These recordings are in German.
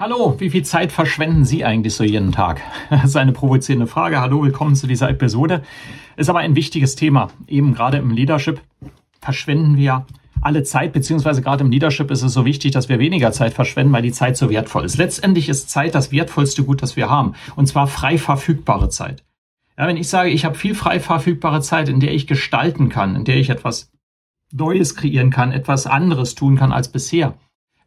Hallo, wie viel Zeit verschwenden Sie eigentlich so jeden Tag? Das ist eine provozierende Frage. Hallo, willkommen zu dieser Episode. Ist aber ein wichtiges Thema. Eben gerade im Leadership verschwenden wir alle Zeit, beziehungsweise gerade im Leadership ist es so wichtig, dass wir weniger Zeit verschwenden, weil die Zeit so wertvoll ist. Letztendlich ist Zeit das wertvollste Gut, das wir haben. Und zwar frei verfügbare Zeit. Ja, wenn ich sage, ich habe viel frei verfügbare Zeit, in der ich gestalten kann, in der ich etwas Neues kreieren kann, etwas anderes tun kann als bisher,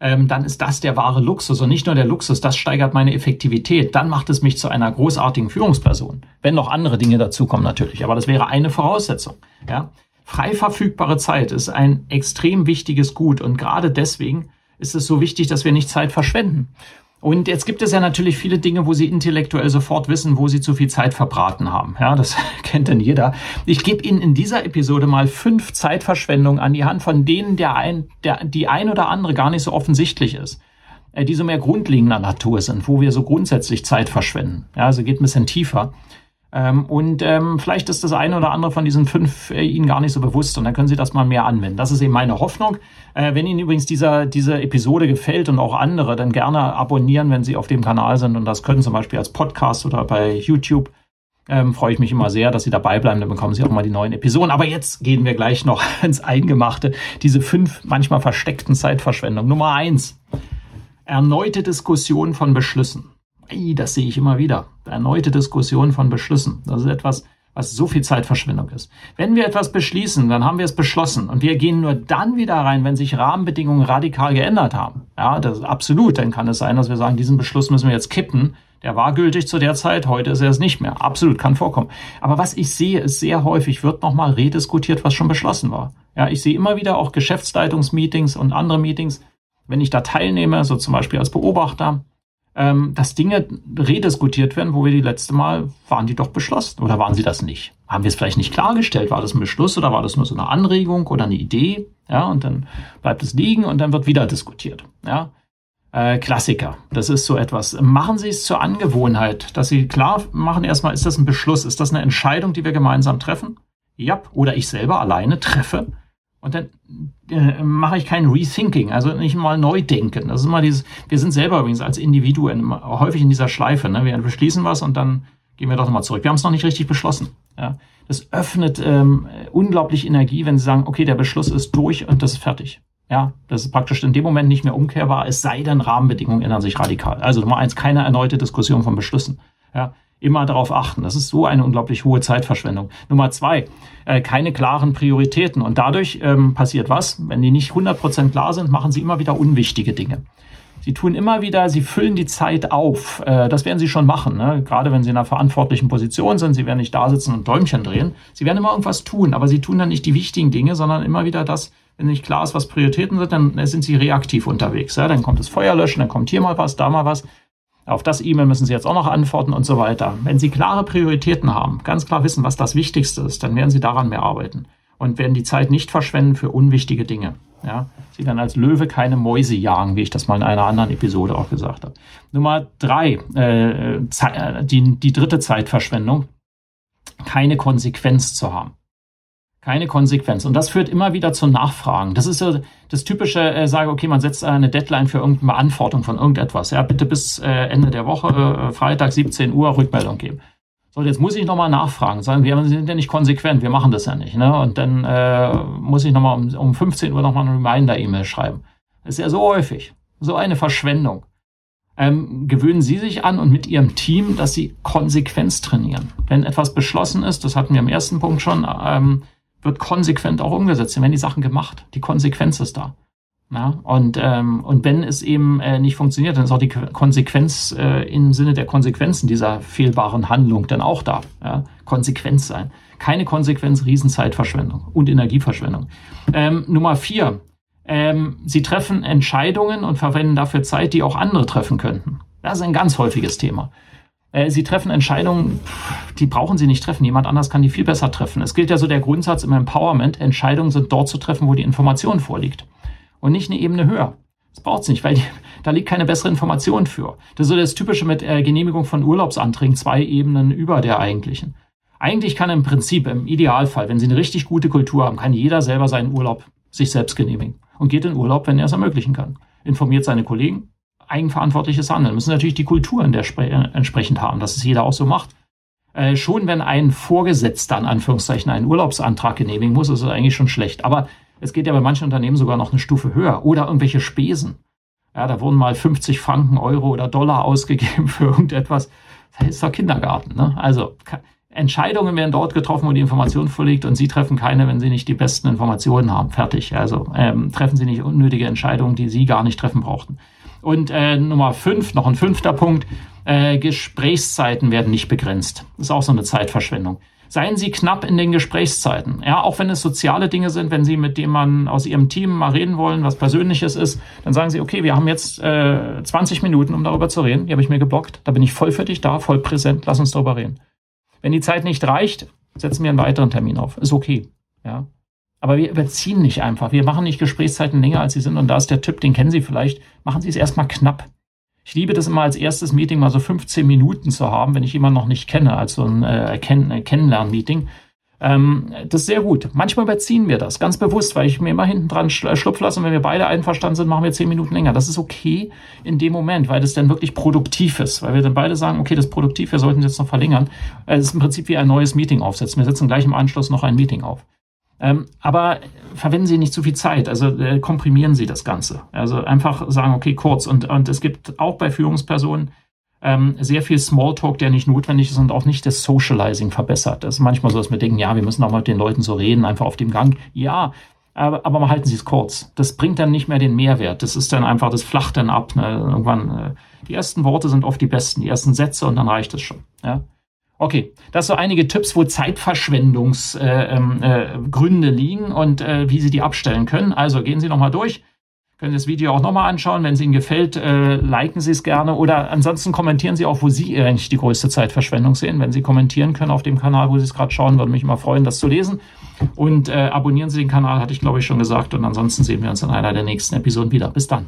ähm, dann ist das der wahre Luxus und nicht nur der Luxus, das steigert meine Effektivität. Dann macht es mich zu einer großartigen Führungsperson. Wenn noch andere Dinge dazukommen natürlich, aber das wäre eine Voraussetzung. Ja? Frei verfügbare Zeit ist ein extrem wichtiges Gut und gerade deswegen ist es so wichtig, dass wir nicht Zeit verschwenden. Und jetzt gibt es ja natürlich viele Dinge, wo Sie intellektuell sofort wissen, wo Sie zu viel Zeit verbraten haben. Ja, das kennt denn jeder. Ich gebe Ihnen in dieser Episode mal fünf Zeitverschwendungen an die Hand, von denen der ein, der, die ein oder andere gar nicht so offensichtlich ist. Äh, die so mehr grundlegender Natur sind, wo wir so grundsätzlich Zeit verschwenden. Ja, also geht ein bisschen tiefer. Ähm, und ähm, vielleicht ist das eine oder andere von diesen fünf äh, Ihnen gar nicht so bewusst und dann können Sie das mal mehr anwenden. Das ist eben meine Hoffnung. Äh, wenn Ihnen übrigens dieser, diese Episode gefällt und auch andere, dann gerne abonnieren, wenn Sie auf dem Kanal sind und das können zum Beispiel als Podcast oder bei YouTube. Ähm, freue ich mich immer sehr, dass Sie dabei bleiben, dann bekommen Sie auch mal die neuen Episoden. Aber jetzt gehen wir gleich noch ins Eingemachte. Diese fünf manchmal versteckten Zeitverschwendungen. Nummer eins. Erneute Diskussion von Beschlüssen das sehe ich immer wieder. Erneute Diskussion von Beschlüssen. Das ist etwas, was so viel Zeitverschwendung ist. Wenn wir etwas beschließen, dann haben wir es beschlossen und wir gehen nur dann wieder rein, wenn sich Rahmenbedingungen radikal geändert haben. Ja, das ist absolut. Dann kann es sein, dass wir sagen, diesen Beschluss müssen wir jetzt kippen. Der war gültig zu der Zeit, heute ist er es nicht mehr. Absolut, kann vorkommen. Aber was ich sehe, ist sehr häufig wird nochmal rediskutiert, was schon beschlossen war. Ja, ich sehe immer wieder auch Geschäftsleitungsmeetings und andere Meetings, wenn ich da teilnehme, so zum Beispiel als Beobachter, ähm, dass Dinge rediskutiert werden, wo wir die letzte Mal waren die doch beschlossen oder waren sie das nicht? Haben wir es vielleicht nicht klargestellt? War das ein Beschluss oder war das nur so eine Anregung oder eine Idee? Ja, und dann bleibt es liegen und dann wird wieder diskutiert. Ja, äh, Klassiker. Das ist so etwas. Machen Sie es zur Angewohnheit, dass Sie klar machen erstmal, ist das ein Beschluss? Ist das eine Entscheidung, die wir gemeinsam treffen? Ja, oder ich selber alleine treffe. Und dann äh, mache ich kein Rethinking, also nicht mal neu denken. Das ist immer dieses, wir sind selber übrigens als Individuen häufig in dieser Schleife. Ne? Wir beschließen was und dann gehen wir doch nochmal zurück. Wir haben es noch nicht richtig beschlossen. Ja? Das öffnet ähm, unglaublich Energie, wenn Sie sagen, okay, der Beschluss ist durch und das ist fertig. Ja, das ist praktisch in dem Moment nicht mehr umkehrbar, es sei denn, Rahmenbedingungen ändern sich radikal. Also Nummer eins, keine erneute Diskussion von Beschlüssen. Ja, immer darauf achten. Das ist so eine unglaublich hohe Zeitverschwendung. Nummer zwei, äh, keine klaren Prioritäten. Und dadurch ähm, passiert was? Wenn die nicht 100% klar sind, machen sie immer wieder unwichtige Dinge. Sie tun immer wieder, sie füllen die Zeit auf. Äh, das werden sie schon machen, ne? gerade wenn sie in einer verantwortlichen Position sind. Sie werden nicht da sitzen und Däumchen drehen. Sie werden immer irgendwas tun, aber sie tun dann nicht die wichtigen Dinge, sondern immer wieder das, wenn nicht klar ist, was Prioritäten sind, dann sind sie reaktiv unterwegs. Ja? Dann kommt das Feuerlöschen, dann kommt hier mal was, da mal was. Auf das E-Mail müssen Sie jetzt auch noch antworten und so weiter. Wenn Sie klare Prioritäten haben, ganz klar wissen, was das Wichtigste ist, dann werden Sie daran mehr arbeiten und werden die Zeit nicht verschwenden für unwichtige Dinge. Ja, Sie werden als Löwe keine Mäuse jagen, wie ich das mal in einer anderen Episode auch gesagt habe. Nummer drei, äh, äh die, die dritte Zeitverschwendung, keine Konsequenz zu haben keine Konsequenz. Und das führt immer wieder zu Nachfragen. Das ist so das typische, äh, sage, okay, man setzt eine Deadline für irgendeine Beantwortung von irgendetwas. Ja, bitte bis äh, Ende der Woche, äh, Freitag 17 Uhr Rückmeldung geben. So, jetzt muss ich nochmal nachfragen. Sagen, wir sind ja nicht konsequent, wir machen das ja nicht. Ne? Und dann äh, muss ich nochmal um, um 15 Uhr nochmal eine Reminder-E-Mail schreiben. Das ist ja so häufig. So eine Verschwendung. Ähm, gewöhnen Sie sich an und mit Ihrem Team, dass Sie Konsequenz trainieren. Wenn etwas beschlossen ist, das hatten wir im ersten Punkt schon, ähm, wird konsequent auch umgesetzt. Dann werden die Sachen gemacht. Die Konsequenz ist da. Ja, und, ähm, und wenn es eben äh, nicht funktioniert, dann ist auch die Konsequenz äh, im Sinne der Konsequenzen dieser fehlbaren Handlung dann auch da. Ja? Konsequenz sein. Keine Konsequenz, Riesenzeitverschwendung und Energieverschwendung. Ähm, Nummer vier. Ähm, sie treffen Entscheidungen und verwenden dafür Zeit, die auch andere treffen könnten. Das ist ein ganz häufiges Thema. Äh, sie treffen Entscheidungen, die brauchen sie nicht treffen. Jemand anders kann die viel besser treffen. Es gilt ja so der Grundsatz im Empowerment, Entscheidungen sind dort zu treffen, wo die Information vorliegt. Und nicht eine Ebene höher. Das braucht es nicht, weil die, da liegt keine bessere Information für. Das ist so das Typische mit äh, Genehmigung von Urlaubsanträgen, zwei Ebenen über der eigentlichen. Eigentlich kann im Prinzip, im Idealfall, wenn Sie eine richtig gute Kultur haben, kann jeder selber seinen Urlaub sich selbst genehmigen und geht in Urlaub, wenn er es ermöglichen kann. Informiert seine Kollegen, eigenverantwortliches Handeln. Müssen natürlich die Kultur in der Spre äh, entsprechend haben, dass es jeder auch so macht. Äh, schon wenn ein Vorgesetzter in Anführungszeichen einen Urlaubsantrag genehmigen muss, ist es eigentlich schon schlecht. Aber es geht ja bei manchen Unternehmen sogar noch eine Stufe höher oder irgendwelche Spesen. Ja, da wurden mal 50 Franken, Euro oder Dollar ausgegeben für irgendetwas. Das ist doch Kindergarten. Ne? Also Entscheidungen werden dort getroffen, wo die Information vorliegt und Sie treffen keine, wenn Sie nicht die besten Informationen haben. Fertig. Also ähm, treffen Sie nicht unnötige Entscheidungen, die Sie gar nicht treffen brauchten. Und äh, Nummer fünf, noch ein fünfter Punkt, äh, Gesprächszeiten werden nicht begrenzt. Das ist auch so eine Zeitverschwendung. Seien Sie knapp in den Gesprächszeiten. Ja, auch wenn es soziale Dinge sind, wenn Sie mit dem man aus Ihrem Team mal reden wollen, was Persönliches ist, dann sagen Sie, okay, wir haben jetzt äh, 20 Minuten, um darüber zu reden. Die habe ich mir geblockt. Da bin ich voll für dich da, voll präsent. Lass uns darüber reden. Wenn die Zeit nicht reicht, setzen wir einen weiteren Termin auf. Ist okay. Ja. Aber wir überziehen nicht einfach. Wir machen nicht Gesprächszeiten länger, als sie sind. Und da ist der Tipp, den kennen Sie vielleicht. Machen Sie es erstmal knapp. Ich liebe das immer als erstes Meeting mal so 15 Minuten zu haben, wenn ich jemanden noch nicht kenne, als so ein äh, Kenn äh, Kennenlern-Meeting. Ähm, das ist sehr gut. Manchmal überziehen wir das, ganz bewusst, weil ich mir immer hinten dran äh, schlupf lasse und wenn wir beide einverstanden sind, machen wir 10 Minuten länger. Das ist okay in dem Moment, weil das dann wirklich produktiv ist, weil wir dann beide sagen, okay, das ist produktiv, wir sollten es jetzt noch verlängern. Es ist im Prinzip wie ein neues Meeting aufsetzen. Wir setzen gleich im Anschluss noch ein Meeting auf. Ähm, aber verwenden Sie nicht zu viel Zeit, also äh, komprimieren Sie das Ganze. Also einfach sagen, okay, kurz. Und, und es gibt auch bei Führungspersonen ähm, sehr viel Smalltalk, der nicht notwendig ist und auch nicht das Socializing verbessert. Das ist manchmal so, dass wir denken, ja, wir müssen auch mal mit den Leuten so reden, einfach auf dem Gang. Ja, aber, aber halten Sie es kurz. Das bringt dann nicht mehr den Mehrwert. Das ist dann einfach, das flacht dann ab. Ne? Irgendwann, äh, die ersten Worte sind oft die besten, die ersten Sätze und dann reicht es schon. Ja? Okay, das so einige Tipps, wo Zeitverschwendungsgründe äh, ähm, äh, liegen und äh, wie Sie die abstellen können. Also gehen Sie nochmal durch. Können Sie das Video auch nochmal anschauen. Wenn es Ihnen gefällt, äh, liken Sie es gerne oder ansonsten kommentieren Sie auch, wo Sie eigentlich die größte Zeitverschwendung sehen. Wenn Sie kommentieren können auf dem Kanal, wo Sie es gerade schauen, würde mich immer freuen, das zu lesen. Und äh, abonnieren Sie den Kanal, hatte ich glaube ich schon gesagt. Und ansonsten sehen wir uns in einer der nächsten Episoden wieder. Bis dann.